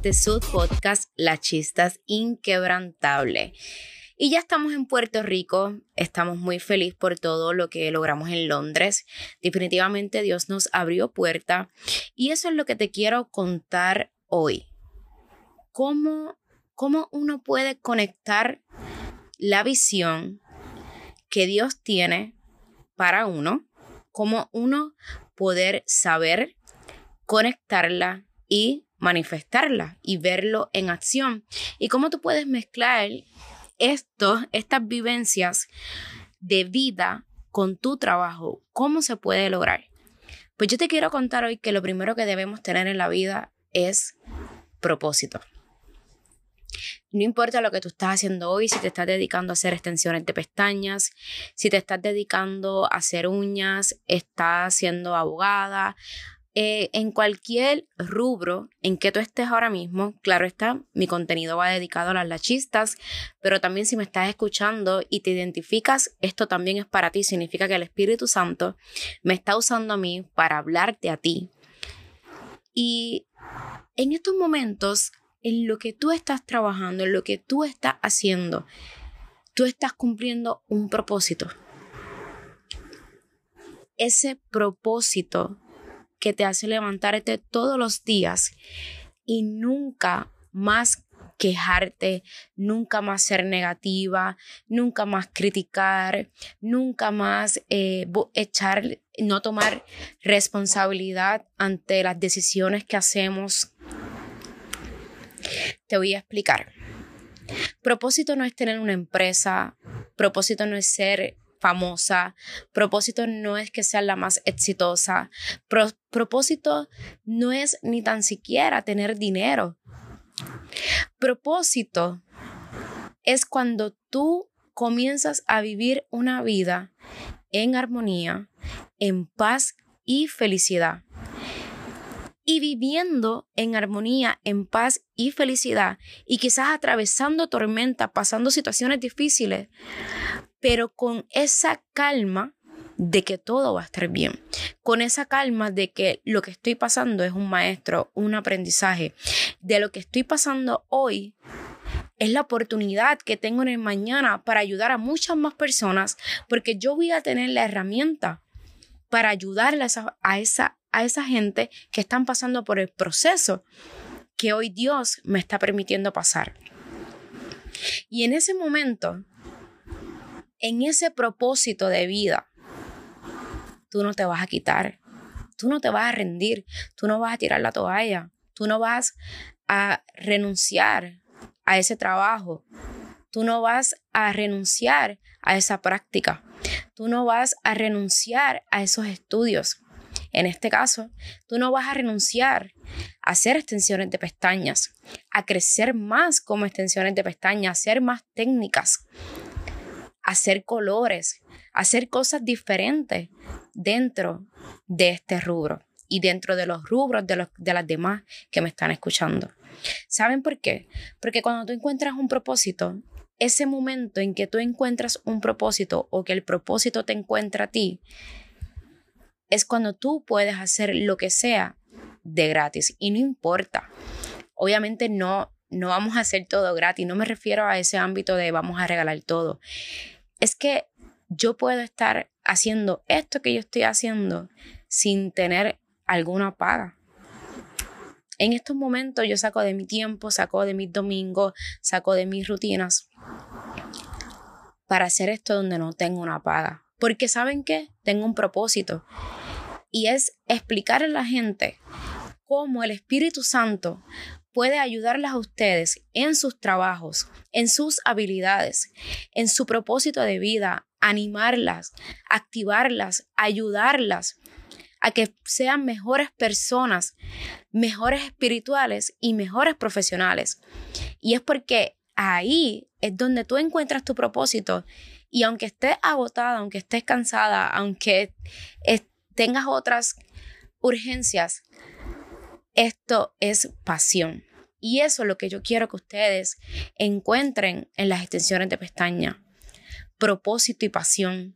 este sub podcast La Chistas Inquebrantable. Y ya estamos en Puerto Rico, estamos muy felices por todo lo que logramos en Londres. Definitivamente Dios nos abrió puerta y eso es lo que te quiero contar hoy. ¿Cómo, cómo uno puede conectar la visión que Dios tiene para uno? Cómo uno poder saber conectarla y manifestarla y verlo en acción. Y cómo tú puedes mezclar esto, estas vivencias de vida con tu trabajo. ¿Cómo se puede lograr? Pues yo te quiero contar hoy que lo primero que debemos tener en la vida es propósito. No importa lo que tú estás haciendo hoy, si te estás dedicando a hacer extensiones de pestañas, si te estás dedicando a hacer uñas, estás siendo abogada, eh, en cualquier rubro en que tú estés ahora mismo, claro está, mi contenido va dedicado a las lachistas, pero también si me estás escuchando y te identificas, esto también es para ti, significa que el Espíritu Santo me está usando a mí para hablarte a ti. Y en estos momentos, en lo que tú estás trabajando, en lo que tú estás haciendo, tú estás cumpliendo un propósito. Ese propósito que te hace levantarte todos los días y nunca más quejarte, nunca más ser negativa, nunca más criticar, nunca más eh, echar, no tomar responsabilidad ante las decisiones que hacemos. Te voy a explicar. Propósito no es tener una empresa, propósito no es ser famosa. Propósito no es que sea la más exitosa. propósito no es ni tan siquiera tener dinero. Propósito es cuando tú comienzas a vivir una vida en armonía, en paz y felicidad. Y viviendo en armonía, en paz y felicidad, y quizás atravesando tormenta, pasando situaciones difíciles, pero con esa calma de que todo va a estar bien, con esa calma de que lo que estoy pasando es un maestro, un aprendizaje, de lo que estoy pasando hoy es la oportunidad que tengo en el mañana para ayudar a muchas más personas, porque yo voy a tener la herramienta para ayudarle a esa, a esa gente que están pasando por el proceso que hoy Dios me está permitiendo pasar. Y en ese momento en ese propósito de vida, tú no te vas a quitar, tú no te vas a rendir, tú no vas a tirar la toalla, tú no vas a renunciar a ese trabajo, tú no vas a renunciar a esa práctica, tú no vas a renunciar a esos estudios. En este caso, tú no vas a renunciar a hacer extensiones de pestañas, a crecer más como extensiones de pestañas, a hacer más técnicas hacer colores, hacer cosas diferentes dentro de este rubro y dentro de los rubros de, los, de las demás que me están escuchando. ¿Saben por qué? Porque cuando tú encuentras un propósito, ese momento en que tú encuentras un propósito o que el propósito te encuentra a ti, es cuando tú puedes hacer lo que sea de gratis y no importa. Obviamente no no vamos a hacer todo gratis, no me refiero a ese ámbito de vamos a regalar todo. Es que yo puedo estar haciendo esto que yo estoy haciendo sin tener alguna paga. En estos momentos yo saco de mi tiempo, saco de mis domingos, saco de mis rutinas para hacer esto donde no tengo una paga. Porque saben qué? Tengo un propósito. Y es explicar a la gente cómo el Espíritu Santo puede ayudarlas a ustedes en sus trabajos, en sus habilidades, en su propósito de vida, animarlas, activarlas, ayudarlas a que sean mejores personas, mejores espirituales y mejores profesionales. Y es porque ahí es donde tú encuentras tu propósito y aunque estés agotada, aunque estés cansada, aunque tengas otras urgencias, esto es pasión. Y eso es lo que yo quiero que ustedes encuentren en las extensiones de pestaña. Propósito y pasión.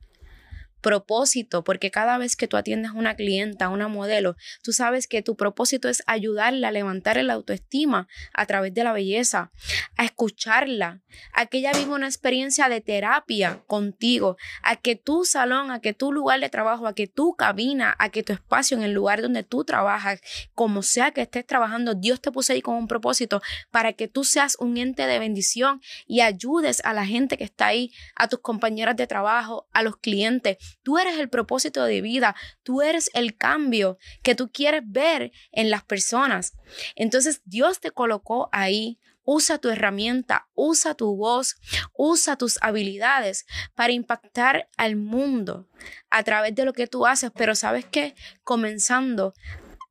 Propósito, porque cada vez que tú atiendes a una clienta, a una modelo, tú sabes que tu propósito es ayudarla a levantar el autoestima a través de la belleza, a escucharla, a que ella viva una experiencia de terapia contigo, a que tu salón, a que tu lugar de trabajo, a que tu cabina, a que tu espacio en el lugar donde tú trabajas, como sea que estés trabajando, Dios te puso ahí con un propósito para que tú seas un ente de bendición y ayudes a la gente que está ahí, a tus compañeras de trabajo, a los clientes. Tú eres el propósito de vida, tú eres el cambio que tú quieres ver en las personas. Entonces Dios te colocó ahí. Usa tu herramienta, usa tu voz, usa tus habilidades para impactar al mundo a través de lo que tú haces, pero sabes qué, comenzando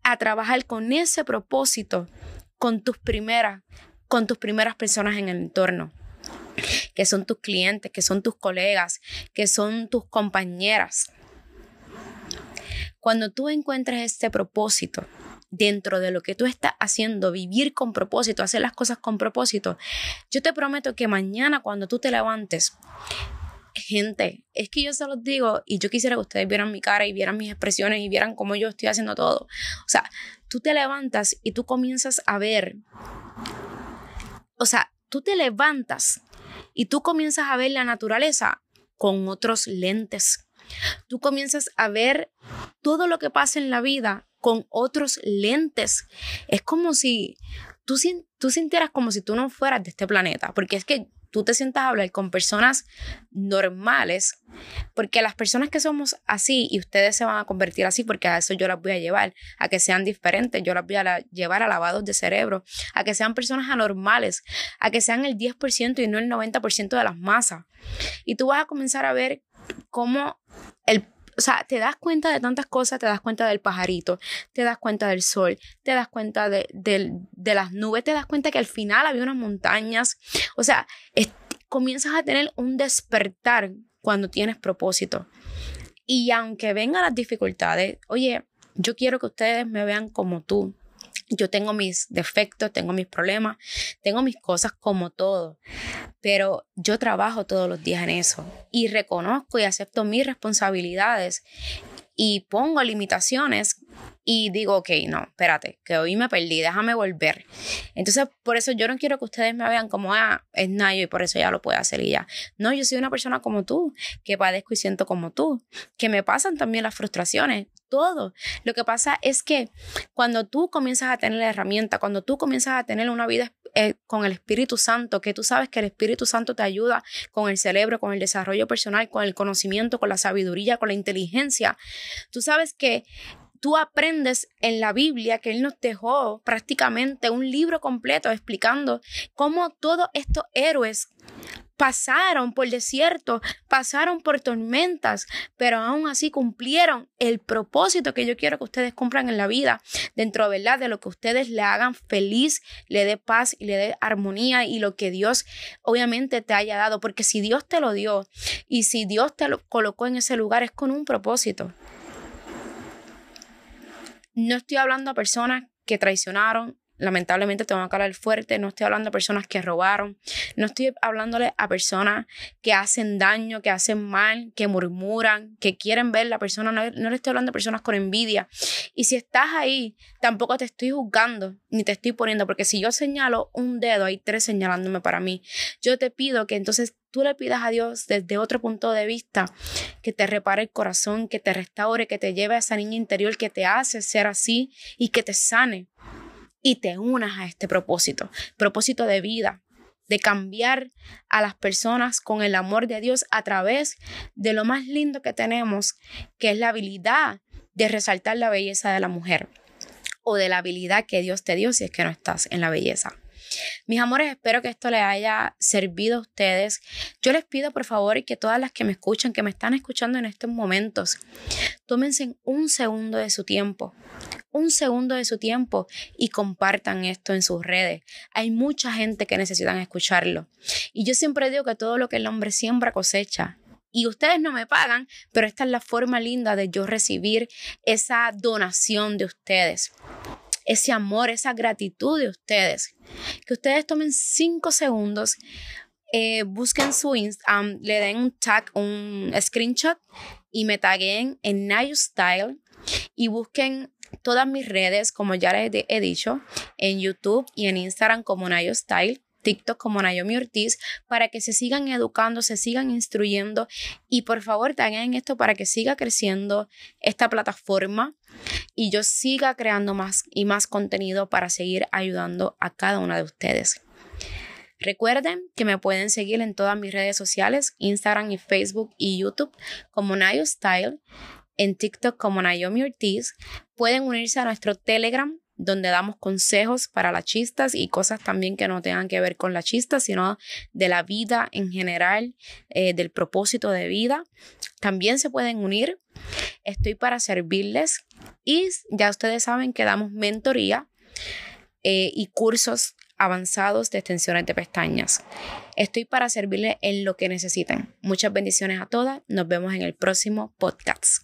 a trabajar con ese propósito con tus primeras con tus primeras personas en el entorno que son tus clientes, que son tus colegas, que son tus compañeras. Cuando tú encuentres este propósito dentro de lo que tú estás haciendo, vivir con propósito, hacer las cosas con propósito, yo te prometo que mañana cuando tú te levantes, gente, es que yo se los digo y yo quisiera que ustedes vieran mi cara y vieran mis expresiones y vieran cómo yo estoy haciendo todo. O sea, tú te levantas y tú comienzas a ver, o sea, tú te levantas y tú comienzas a ver la naturaleza con otros lentes. Tú comienzas a ver todo lo que pasa en la vida con otros lentes. Es como si tú, tú sintieras como si tú no fueras de este planeta, porque es que tú te sientas a hablar con personas normales, porque las personas que somos así y ustedes se van a convertir así, porque a eso yo las voy a llevar, a que sean diferentes, yo las voy a llevar a lavados de cerebro, a que sean personas anormales, a que sean el 10% y no el 90% de las masas. Y tú vas a comenzar a ver cómo el o sea, te das cuenta de tantas cosas, te das cuenta del pajarito, te das cuenta del sol, te das cuenta de, de las nubes, te das cuenta que al final había unas montañas. O sea, comienzas a tener un despertar cuando tienes propósito. Y aunque vengan las dificultades, oye, yo quiero que ustedes me vean como tú. Yo tengo mis defectos, tengo mis problemas, tengo mis cosas como todo, pero yo trabajo todos los días en eso y reconozco y acepto mis responsabilidades y pongo limitaciones y digo, ok, no, espérate, que hoy me perdí, déjame volver. Entonces, por eso yo no quiero que ustedes me vean como, ah, es Nayo y por eso ya lo puede hacer y ya. No, yo soy una persona como tú, que padezco y siento como tú, que me pasan también las frustraciones, todo. Lo que pasa es que cuando tú comienzas a tener la herramienta, cuando tú comienzas a tener una vida eh, con el Espíritu Santo, que tú sabes que el Espíritu Santo te ayuda con el cerebro, con el desarrollo personal, con el conocimiento, con la sabiduría, con la inteligencia, tú sabes que tú aprendes en la Biblia que Él nos dejó prácticamente un libro completo explicando cómo todos estos héroes pasaron por desierto, pasaron por tormentas, pero aún así cumplieron el propósito que yo quiero que ustedes cumplan en la vida, dentro ¿verdad? de lo que ustedes le hagan feliz, le dé paz y le dé armonía y lo que Dios obviamente te haya dado, porque si Dios te lo dio y si Dios te lo colocó en ese lugar es con un propósito. No estoy hablando a personas que traicionaron, lamentablemente tengo que hablar fuerte, no estoy hablando a personas que robaron, no estoy hablándole a personas que hacen daño, que hacen mal, que murmuran, que quieren ver la persona, no, no, le estoy hablando a personas con envidia. Y si estás ahí, tampoco te estoy juzgando, ni te estoy poniendo, porque si yo señalo un dedo, hay tres señalándome para mí. Yo te pido que entonces tú le pidas a Dios desde otro punto de vista que te repare el corazón, que te restaure, que te lleve a esa niña interior que te hace ser así y que te sane y te unas a este propósito, propósito de vida, de cambiar a las personas con el amor de Dios a través de lo más lindo que tenemos, que es la habilidad de resaltar la belleza de la mujer o de la habilidad que Dios te dio si es que no estás en la belleza. Mis amores, espero que esto les haya servido a ustedes. Yo les pido por favor que todas las que me escuchan, que me están escuchando en estos momentos, tómense un segundo de su tiempo, un segundo de su tiempo y compartan esto en sus redes. Hay mucha gente que necesitan escucharlo. Y yo siempre digo que todo lo que el hombre siembra cosecha y ustedes no me pagan, pero esta es la forma linda de yo recibir esa donación de ustedes ese amor, esa gratitud de ustedes. Que ustedes tomen cinco segundos, eh, busquen su Instagram, le den un tag, un screenshot y me taguen en Nayo Style y busquen todas mis redes, como ya les he dicho, en YouTube y en Instagram como Nayo Style. TikTok como Naomi Ortiz para que se sigan educando, se sigan instruyendo y por favor tengan esto para que siga creciendo esta plataforma y yo siga creando más y más contenido para seguir ayudando a cada una de ustedes. Recuerden que me pueden seguir en todas mis redes sociales, Instagram y Facebook y YouTube como Nayo Style en TikTok como Naomi Ortiz. Pueden unirse a nuestro Telegram donde damos consejos para las chistas y cosas también que no tengan que ver con la chista, sino de la vida en general, eh, del propósito de vida. También se pueden unir. Estoy para servirles y ya ustedes saben que damos mentoría eh, y cursos avanzados de extensiones de pestañas. Estoy para servirles en lo que necesiten. Muchas bendiciones a todas. Nos vemos en el próximo podcast.